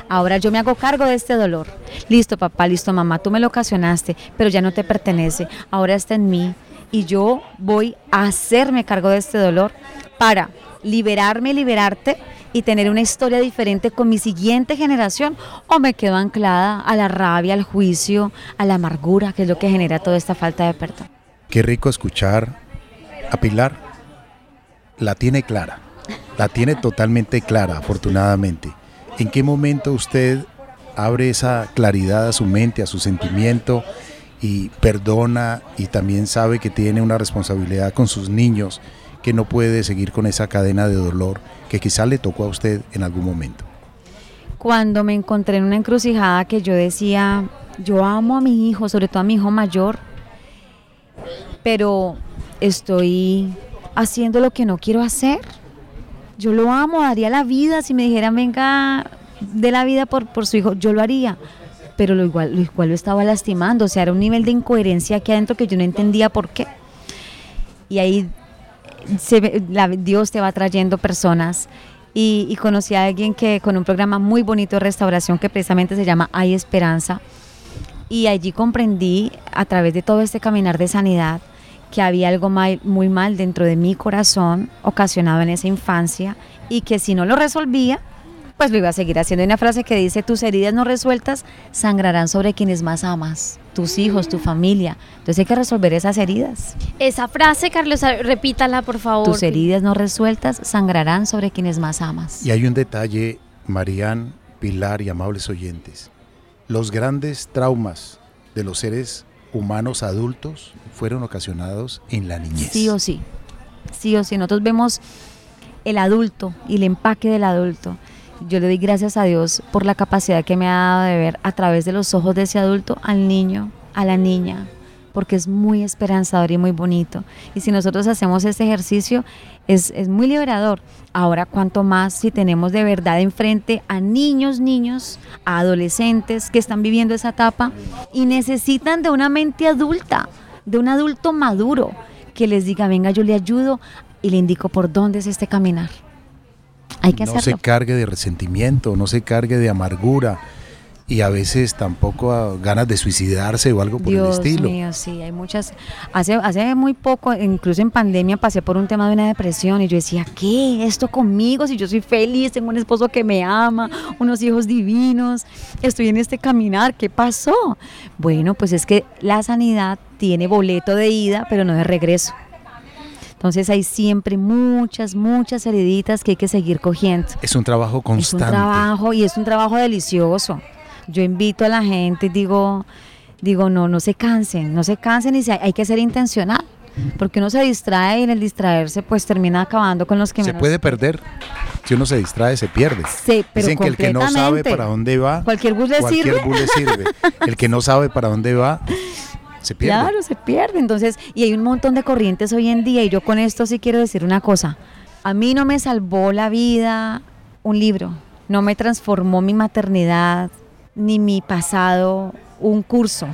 Ahora yo me hago cargo de este dolor. Listo, papá, listo, mamá, tú me lo ocasionaste, pero ya no te pertenece. Ahora está en mí y yo voy a hacerme cargo de este dolor para liberarme, liberarte y tener una historia diferente con mi siguiente generación o me quedo anclada a la rabia, al juicio, a la amargura, que es lo que genera toda esta falta de perdón. Qué rico escuchar a Pilar. La tiene clara, la tiene totalmente clara, afortunadamente. ¿En qué momento usted abre esa claridad a su mente, a su sentimiento y perdona y también sabe que tiene una responsabilidad con sus niños, que no puede seguir con esa cadena de dolor que quizá le tocó a usted en algún momento? Cuando me encontré en una encrucijada que yo decía, yo amo a mi hijo, sobre todo a mi hijo mayor, pero estoy haciendo lo que no quiero hacer yo lo amo, daría la vida, si me dijeran venga de la vida por, por su hijo, yo lo haría. Pero lo igual, lo igual lo estaba lastimando, o sea, era un nivel de incoherencia aquí adentro que yo no entendía por qué. Y ahí se, Dios te va trayendo personas y, y conocí a alguien que con un programa muy bonito de restauración que precisamente se llama Hay Esperanza. Y allí comprendí a través de todo este caminar de sanidad que había algo mal- muy mal dentro de mi corazón ocasionado en esa infancia y que si no lo resolvía, pues lo iba a seguir haciendo. Hay una frase que dice, tus heridas no resueltas sangrarán sobre quienes más amas, tus hijos, tu familia. Entonces hay que resolver esas heridas. Esa frase, Carlos, repítala, por favor. Tus heridas no resueltas sangrarán sobre quienes más amas. Y hay un detalle, Marían, Pilar y amables oyentes. Los grandes traumas de los seres humanos adultos fueron ocasionados en la niñez. Sí o sí. Sí o sí. Nosotros vemos el adulto y el empaque del adulto. Yo le doy gracias a Dios por la capacidad que me ha dado de ver a través de los ojos de ese adulto al niño, a la niña, porque es muy esperanzador y muy bonito. Y si nosotros hacemos este ejercicio, es, es muy liberador. Ahora, cuanto más si tenemos de verdad enfrente a niños, niños, a adolescentes que están viviendo esa etapa y necesitan de una mente adulta, de un adulto maduro, que les diga, venga, yo le ayudo y le indico por dónde es este caminar. Hay que no se cargue de resentimiento, no se cargue de amargura y a veces tampoco a ganas de suicidarse o algo por Dios el estilo. mío, sí, hay muchas. Hace, hace muy poco, incluso en pandemia, pasé por un tema de una depresión y yo decía, ¿qué? ¿Esto conmigo? Si yo soy feliz, tengo un esposo que me ama, unos hijos divinos, estoy en este caminar, ¿qué pasó? Bueno, pues es que la sanidad tiene boleto de ida, pero no de regreso. Entonces hay siempre muchas, muchas heriditas que hay que seguir cogiendo. Es un trabajo Es un constante. trabajo y es un trabajo delicioso. Yo invito a la gente, digo, digo, no, no se cansen, no se cansen y se- hay que ser intencional. Porque uno se distrae y en el distraerse pues termina acabando con los que se menos- puede perder. Si uno se distrae, se pierde. Sí, pero Dicen que el que no sabe para dónde va, Cualquier bus le cualquier sirve. bus le sirve. El que no sabe para dónde va, se pierde. Claro, se pierde. Entonces, y hay un montón de corrientes hoy en día y yo con esto sí quiero decir una cosa. A mí no me salvó la vida un libro, no me transformó mi maternidad, ni mi pasado un curso,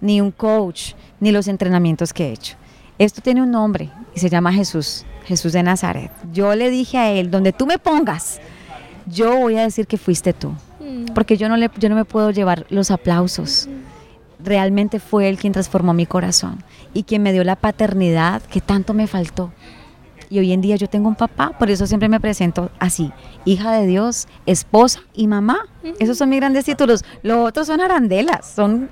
ni un coach, ni los entrenamientos que he hecho. Esto tiene un nombre y se llama Jesús, Jesús de Nazaret. Yo le dije a él, donde tú me pongas, yo voy a decir que fuiste tú, Mm. porque yo no, le, yo no me puedo llevar los aplausos realmente fue él quien transformó mi corazón y quien me dio la paternidad que tanto me faltó. Y hoy en día yo tengo un papá, por eso siempre me presento así, hija de Dios, esposa y mamá. Esos son mis grandes títulos. Lo otro son arandelas, son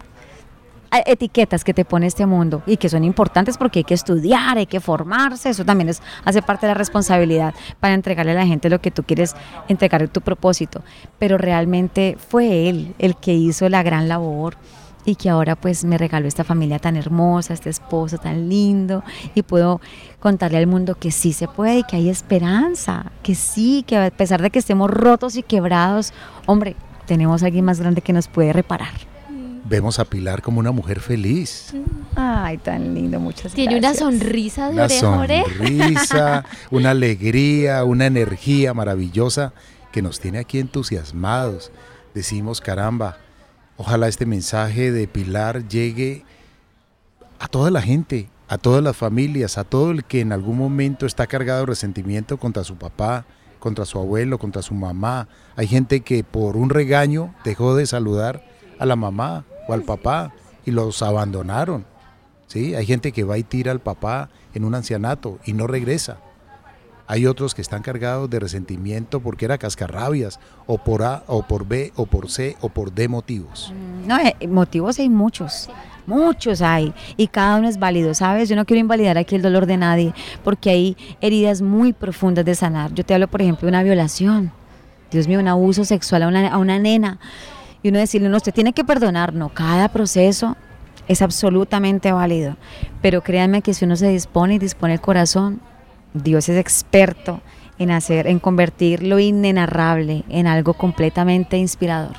eh, etiquetas que te pone este mundo y que son importantes porque hay que estudiar, hay que formarse, eso también es, hace parte de la responsabilidad para entregarle a la gente lo que tú quieres entregar tu propósito. Pero realmente fue él el que hizo la gran labor y que ahora pues me regaló esta familia tan hermosa, este esposo tan lindo y puedo contarle al mundo que sí se puede y que hay esperanza, que sí, que a pesar de que estemos rotos y quebrados, hombre, tenemos a alguien más grande que nos puede reparar. Vemos a Pilar como una mujer feliz. Ay, tan lindo, muchas Tiene una gracias. sonrisa de Una oreja. sonrisa, una alegría, una energía maravillosa que nos tiene aquí entusiasmados. Decimos, caramba, ojalá este mensaje de Pilar llegue a toda la gente, a todas las familias, a todo el que en algún momento está cargado de resentimiento contra su papá, contra su abuelo, contra su mamá. Hay gente que por un regaño dejó de saludar a la mamá o al papá y los abandonaron. ¿sí? Hay gente que va y tira al papá en un ancianato y no regresa. Hay otros que están cargados de resentimiento porque era cascarrabias, o por A, o por B, o por C, o por D motivos. No, eh, motivos hay muchos. Muchos hay y cada uno es válido, ¿sabes? Yo no quiero invalidar aquí el dolor de nadie porque hay heridas muy profundas de sanar. Yo te hablo, por ejemplo, de una violación. Dios mío, un abuso sexual a una, a una nena. Y uno decirle, no, usted tiene que perdonar. No, cada proceso es absolutamente válido. Pero créanme que si uno se dispone y dispone el corazón, Dios es experto en hacer, en convertir lo inenarrable en algo completamente inspirador.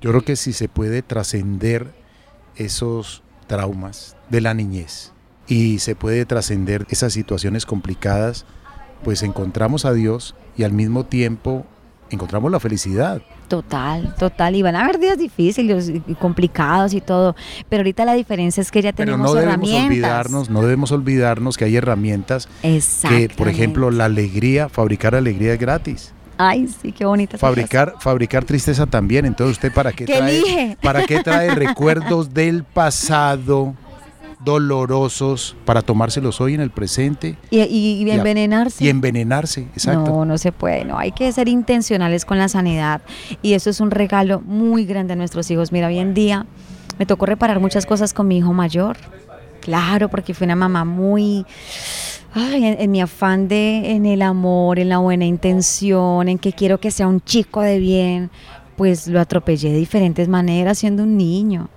Yo creo que si se puede trascender esos traumas de la niñez y se puede trascender esas situaciones complicadas, pues encontramos a Dios y al mismo tiempo encontramos la felicidad. Total, total. Y van a haber días difíciles y complicados y todo. Pero ahorita la diferencia es que ya Pero tenemos no debemos herramientas. olvidarnos, no debemos olvidarnos que hay herramientas que, por ejemplo, la alegría, fabricar alegría es gratis. Ay, sí, qué bonita. Fabricar, fabricar tristeza también. Entonces, ¿usted para qué ¿Qué trae, para qué trae recuerdos del pasado dolorosos para tomárselos hoy en el presente. Y, y- envenenarse. y envenenarse? Exacto. No, no se puede, no, hay que ser intencionales con la sanidad y eso es un regalo muy grande a nuestros hijos. Mira, hoy en día me tocó reparar muchas cosas con mi hijo mayor, claro, porque fui una mamá muy, ay, en, en mi afán de, en el amor, en la buena intención, en que quiero que sea un chico de bien, pues lo atropellé de diferentes maneras siendo un niño.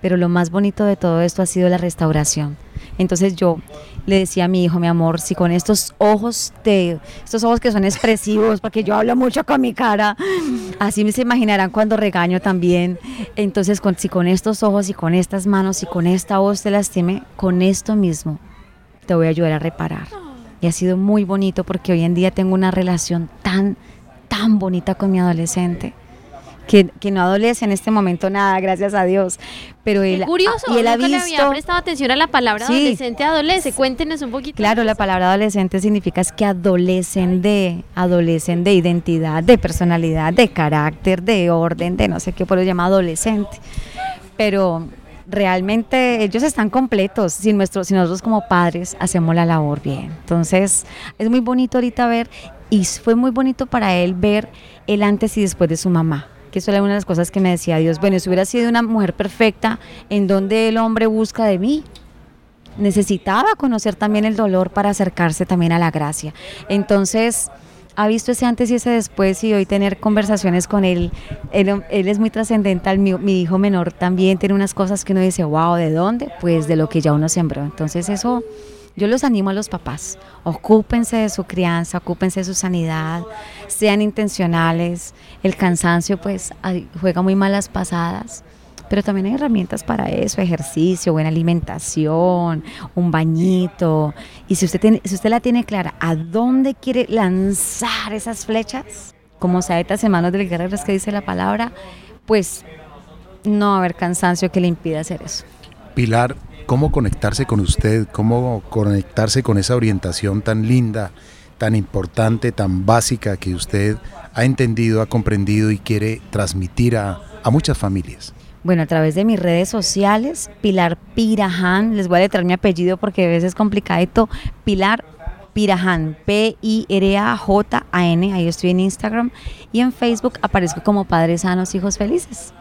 Pero lo más bonito de todo esto ha sido la restauración. Entonces yo le decía a mi hijo, mi amor, si con estos ojos de, estos ojos que son expresivos, porque yo hablo mucho con mi cara, así se imaginarán cuando regaño también. Entonces, con, si con estos ojos y con estas manos y con esta voz te lastime, con esto mismo te voy a ayudar a reparar. Y ha sido muy bonito porque hoy en día tengo una relación tan, tan bonita con mi adolescente. Que, que no adolece en este momento nada, gracias a Dios. Pero él, Qué curioso, y él ha le había prestado atención a la palabra Sí. adolescente, adolece. Cuéntenos un poquito. Claro, la palabra adolescente significa es que adolecen de, adolecen de identidad, de personalidad, de carácter, de orden, de no sé qué, por eso se llama adolescente. Pero realmente ellos están completos si, nuestro, si nosotros como padres hacemos la labor bien. Entonces es muy bonito ahorita ver, y fue muy bonito para él ver el antes y después de su mamá. Que eso era una de las cosas que me decía Dios, bueno, si hubiera sido una mujer perfecta, ¿en donde el hombre busca de mí? necesitaba conocer también el dolor para acercarse también a la gracia. Entonces, ha visto ese antes y ese después y hoy tener conversaciones con él. Él, es muy trascendental, mi, mi hijo menor también tiene unas cosas que uno dice, wow, ¿de dónde? Pues de lo que ya uno sembró. Entonces eso, yo los animo a los papás, ocúpense de su crianza, ocúpense de su sanidad, sean intencionales. El cansancio pues juega muy malas pasadas. Pero también hay herramientas para eso, ejercicio, buena alimentación, un bañito. Y si usted, tiene, si usted la tiene clara, ¿a dónde quiere lanzar esas flechas? Como saetas en manos del guerrero, es que dice la palabra, pues no va a haber cansancio que le impida hacer eso. Pilar, ¿cómo conectarse con usted? ¿Cómo conectarse con esa orientación tan linda, tan importante, tan básica que usted ha entendido, ha comprendido y quiere transmitir a, a muchas familias? Bueno, a través de mis redes sociales, Pilar Piraján, les voy a letrar mi apellido porque a veces es complicadito, Pilar Piraján, P-I-R-A-J-A-N, ahí estoy en Instagram y en Facebook aparezco como Padres Sanos, Hijos Felices.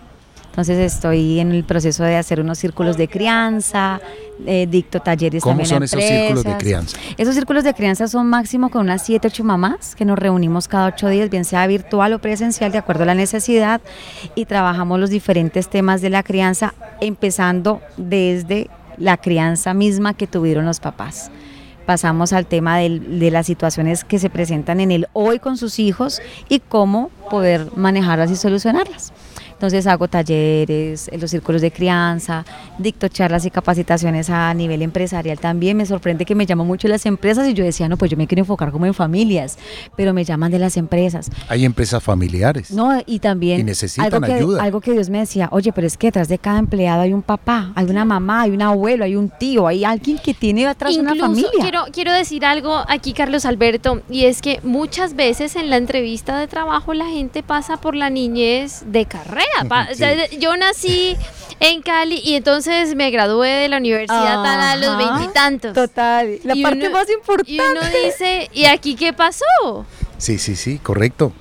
Entonces estoy en el proceso de hacer unos círculos de crianza, eh, dicto talleres ¿Cómo también a son esos círculos de crianza? Esos círculos de crianza son máximo con unas 7, 8 mamás que nos reunimos cada 8 días, bien sea virtual o presencial, de acuerdo a la necesidad, y trabajamos los diferentes temas de la crianza, empezando desde la crianza misma que tuvieron los papás. Pasamos al tema del- de las situaciones que se presentan en el hoy con sus hijos y cómo poder manejarlas y solucionarlas. Entonces hago talleres, en los círculos de crianza, dicto charlas y capacitaciones a nivel empresarial también. Me sorprende que me llaman mucho las empresas y yo decía, no, pues yo me quiero enfocar como en familias, pero me llaman de las empresas. Hay empresas familiares. No, y también Y necesitan algo que, ayuda. algo que Dios me decía, oye, pero es que detrás de cada empleado hay un papá, hay una mamá, hay un abuelo, hay un tío, hay alguien que tiene atrás una Incluso familia. quiero, quiero decir algo aquí, Carlos Alberto, y es que muchas veces en la entrevista de trabajo la gente pasa por la niñez de carrera. Pa- o sea, Sí. Yo nací en Cali y entonces me gradué de la universidad tan a los Ajá, veintitantos. Total, la Y parte uno- más importante. Y uno dice, ¿y aquí qué pasó? Sí, sí, sí, correcto.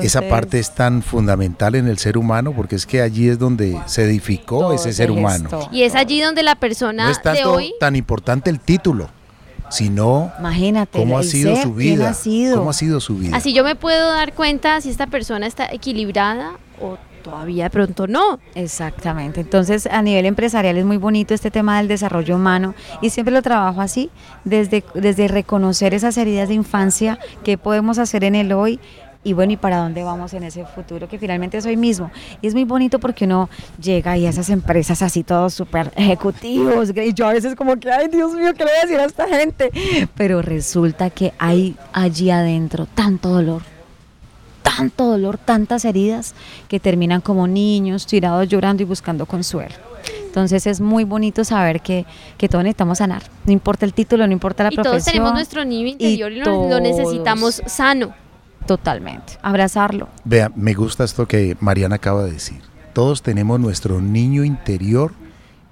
Esa parte es tan fundamental en el ser humano porque es que allí es donde se edificó ese ser humano. Y es allí donde la persona No es de tanto hoy tan importante el título, sino Imagínate. cómo ha sido ser, su vida. ha sido. ¿Cómo ha sido su vida? Así yo me puedo dar cuenta si esta persona está equilibrada o todavía de pronto no. Exactamente. Entonces, a nivel empresarial es muy bonito este tema del desarrollo humano y siempre lo trabajo así, desde, desde reconocer esas heridas de infancia, qué podemos hacer en el hoy y bueno, y para dónde vamos en ese futuro, que finalmente es hoy mismo. Y es muy bonito porque uno llega y a esas empresas así todos súper ejecutivos, y yo a veces como que, ay Dios mío, ¿qué le voy a decir a esta gente? Pero resulta que hay allí adentro tanto dolor, tanto dolor, tantas heridas, que terminan como niños, tirados llorando y buscando consuelo. Entonces es muy bonito saber que, que todos necesitamos sanar. No importa el título, no importa la y profesión. todos tenemos nuestro niño interior y, lo, necesitamos sano. Totalmente. Abrazarlo. Vea, me gusta esto que Mariana acaba de decir. Todos tenemos nuestro niño interior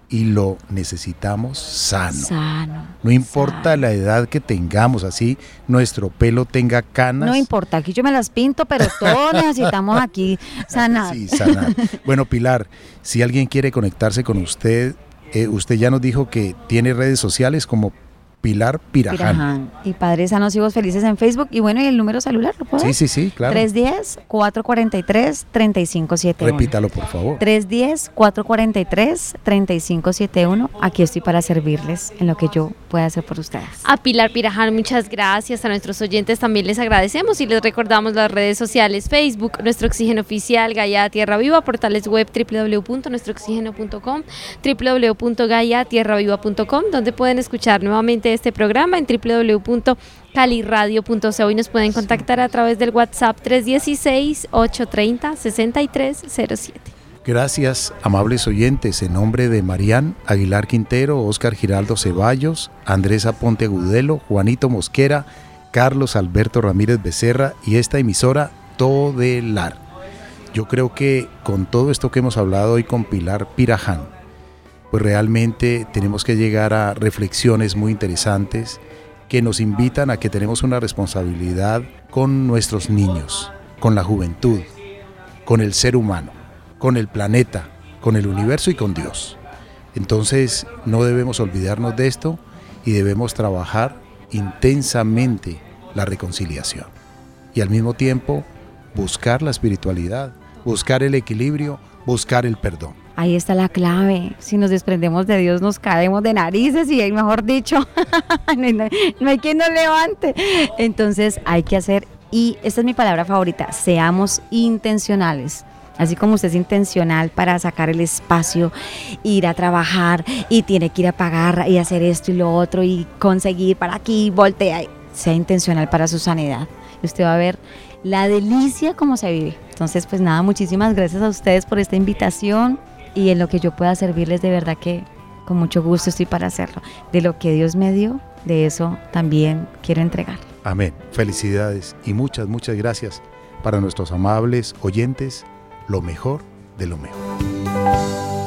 y lo necesitamos sano. Sano. No importa sano. la edad que tengamos, así nuestro pelo tenga canas. No importa, aquí yo me las pinto, pero todos necesitamos aquí sanar. Sí, sanar. Bueno, Pilar, si alguien quiere conectarse con usted, eh, usted ya nos dijo que tiene redes sociales como Pilar Piraján. Piraján. Y Padres Sanos Hijos Felices en Facebook. Y bueno, y el número celular, ¿lo puedo Sí, sí, sí, claro. 310-443-3571. Repítalo, por favor. 310-443-3571. Aquí estoy para servirles en lo que yo pueda hacer por ustedes. A Pilar Piraján, muchas gracias. A nuestros oyentes también les agradecemos y les recordamos las redes sociales, Facebook, Nuestro Oxígeno Oficial, Gaia Tierra Viva, portales web www.nuestrooxígeno.com, www.gaiatierraviva.com, donde pueden escuchar nuevamente este programa en www.caliradio.co y nos pueden contactar a través del WhatsApp 316-830-6307. Gracias, amables oyentes, en nombre de Marían Aguilar Quintero, Óscar Giraldo Ceballos, Andrés Aponte Agudelo, Juanito Mosquera, Carlos Alberto Ramírez Becerra y esta emisora Todelar. Yo creo que con todo esto que hemos hablado hoy con Pilar Piraján, pues realmente tenemos que llegar a reflexiones muy interesantes que nos invitan a que tenemos una responsabilidad con nuestros niños, con la juventud, con el ser humano, con el planeta, con el universo y con Dios. Entonces no debemos olvidarnos de esto y debemos trabajar intensamente la reconciliación. Y al mismo tiempo buscar la espiritualidad, buscar el equilibrio, buscar el perdón. Ahí está la clave. Si nos desprendemos de Dios, nos caemos de narices y, mejor dicho, no, hay- quien nos levante. Entonces hay que hacer, y esta es mi palabra favorita, seamos intencionales. Así como usted es intencional para sacar el espacio, ir a trabajar y tiene que ir a pagar y hacer esto y lo otro y conseguir para aquí, voltea. Sea intencional para su sanidad. Y usted va a ver la delicia como se vive. Entonces, pues nada, muchísimas gracias a ustedes por esta invitación y en lo que yo pueda servirles de verdad que con mucho gusto estoy para hacerlo. De lo que Dios me dio, de eso también quiero entregar. Amén. Felicidades y muchas, muchas gracias para nuestros amables oyentes. Lo mejor de lo mejor.